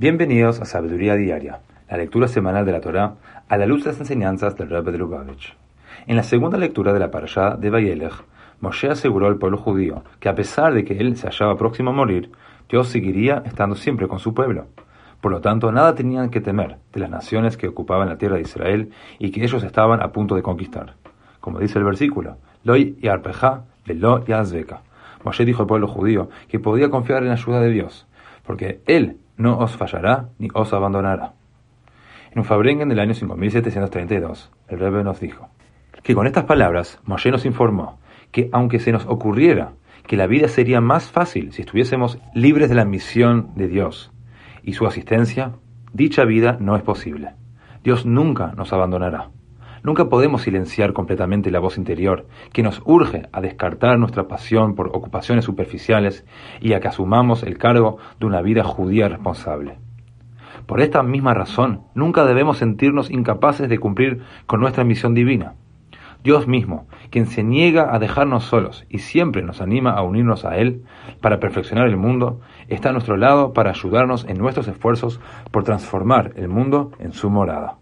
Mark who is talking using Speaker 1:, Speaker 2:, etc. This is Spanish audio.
Speaker 1: Bienvenidos a Sabiduría Diaria, la lectura semanal de la Torá a la luz de las enseñanzas del Rebbe de Lubavitch. En la segunda lectura de la parashá de Vayelech, Moshe aseguró al pueblo judío que a pesar de que él se hallaba próximo a morir, Dios seguiría estando siempre con su pueblo. Por lo tanto, nada tenían que temer de las naciones que ocupaban la tierra de Israel y que ellos estaban a punto de conquistar. Como dice el versículo, Loi y Arpeja, Velo y Azbeka. Moshe dijo al pueblo judío que podía confiar en la ayuda de Dios, porque Él no os fallará ni os abandonará. En un Fabrengen del año 5732, el Rebbe nos dijo que con estas palabras Moshe nos informó que aunque se nos ocurriera que la vida sería más fácil si estuviésemos libres de la misión de Dios y su asistencia, dicha vida no es posible. Dios nunca nos abandonará. Nunca podemos silenciar completamente la voz interior que nos urge a descartar nuestra pasión por ocupaciones superficiales y a que asumamos el cargo de una vida judía responsable. Por esta misma razón, nunca debemos sentirnos incapaces de cumplir con nuestra misión divina. Dios mismo, quien se niega a dejarnos solos y siempre nos anima a unirnos a Él para perfeccionar el mundo, está a nuestro lado para ayudarnos en nuestros esfuerzos por transformar el mundo en su morada.